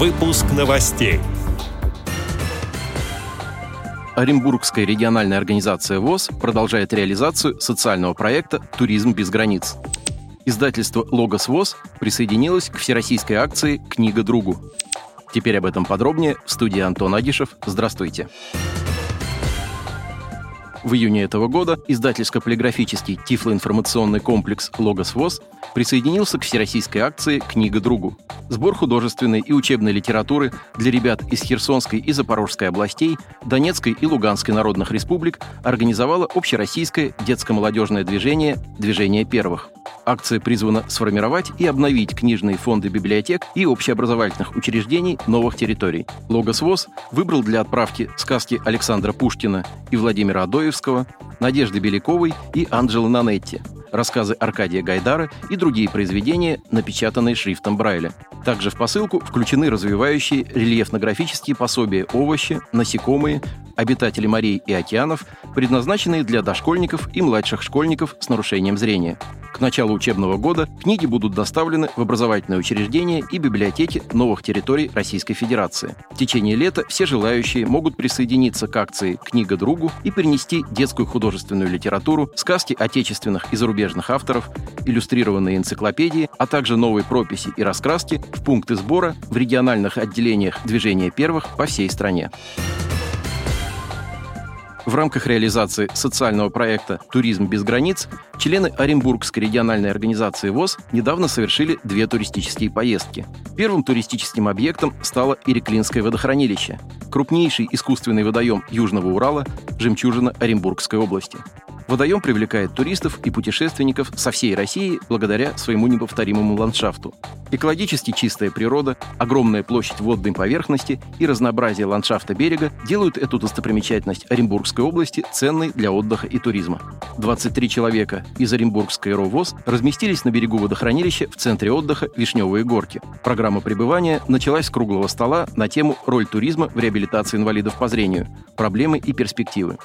Выпуск новостей. Оренбургская региональная организация ВОЗ продолжает реализацию социального проекта «Туризм без границ». Издательство «Логос ВОЗ» присоединилось к всероссийской акции «Книга другу». Теперь об этом подробнее в студии Антон Агишев. Здравствуйте. В июне этого года издательско-полиграфический тифлоинформационный комплекс «Логос ВОЗ» присоединился к всероссийской акции «Книга другу». Сбор художественной и учебной литературы для ребят из Херсонской и Запорожской областей, Донецкой и Луганской народных республик организовало общероссийское детско-молодежное движение «Движение первых». Акция призвана сформировать и обновить книжные фонды библиотек и общеобразовательных учреждений новых территорий. Логос ВОЗ выбрал для отправки сказки Александра Пушкина и Владимира Адоевского, Надежды Беляковой и Анджелы Нанетти, рассказы Аркадия Гайдара и другие произведения, напечатанные шрифтом Брайля. Также в посылку включены развивающие рельефно-графические пособия овощи, насекомые, обитатели морей и океанов, предназначенные для дошкольников и младших школьников с нарушением зрения. К началу учебного года книги будут доставлены в образовательные учреждения и библиотеки новых территорий Российской Федерации. В течение лета все желающие могут присоединиться к акции «Книга другу» и принести детскую художественную литературу, сказки отечественных и зарубежных авторов, иллюстрированные энциклопедии, а также новые прописи и раскраски в пункты сбора в региональных отделениях движения первых по всей стране. В рамках реализации социального проекта «Туризм без границ» члены Оренбургской региональной организации ВОЗ недавно совершили две туристические поездки. Первым туристическим объектом стало Иреклинское водохранилище, крупнейший искусственный водоем Южного Урала, жемчужина Оренбургской области. Водоем привлекает туристов и путешественников со всей России благодаря своему неповторимому ландшафту. Экологически чистая природа, огромная площадь водной поверхности и разнообразие ландшафта берега делают эту достопримечательность Оренбургской области ценной для отдыха и туризма. 23 человека из Оренбургской РОВОЗ разместились на берегу водохранилища в центре отдыха Вишневые горки. Программа пребывания началась с круглого стола на тему «Роль туризма в реабилитации инвалидов по зрению. Проблемы и перспективы».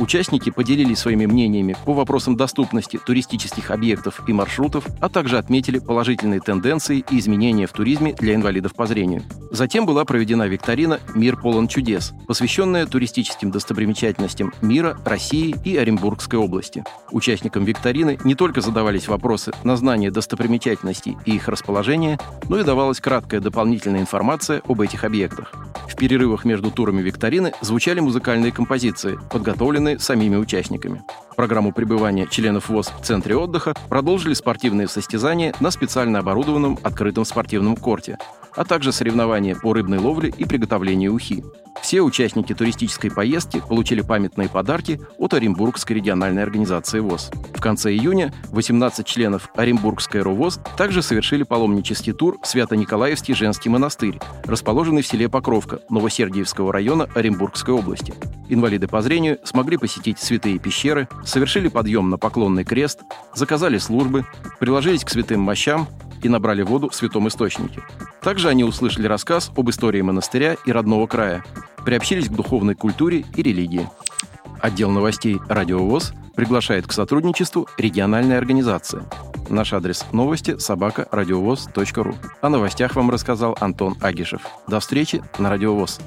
Участники поделились своими мнениями по вопросам доступности туристических объектов и маршрутов, а также отметили положительные тенденции и изменения в туризме для инвалидов по зрению. Затем была проведена викторина «Мир полон чудес», посвященная туристическим достопримечательностям мира, России и Оренбургской области. Участникам викторины не только задавались вопросы на знание достопримечательностей и их расположения, но и давалась краткая дополнительная информация об этих объектах. Перерывах между турами викторины звучали музыкальные композиции, подготовленные самими участниками. Программу пребывания членов ВОЗ в центре отдыха продолжили спортивные состязания на специально оборудованном открытом спортивном корте, а также соревнования по рыбной ловле и приготовлению ухи. Все участники туристической поездки получили памятные подарки от Оренбургской региональной организации ВОЗ. В конце июня 18 членов Оренбургской РОВОЗ также совершили паломнический тур в Свято-Николаевский женский монастырь, расположенный в селе Покровка Новосергиевского района Оренбургской области. Инвалиды по зрению смогли посетить святые пещеры, совершили подъем на поклонный крест, заказали службы, приложились к святым мощам и набрали воду в святом источнике. Также они услышали рассказ об истории монастыря и родного края, приобщились к духовной культуре и религии. Отдел новостей «Радио ВОЗ» приглашает к сотрудничеству региональная организация. Наш адрес новости – собака ру. О новостях вам рассказал Антон Агишев. До встречи на Радио ВОЗ.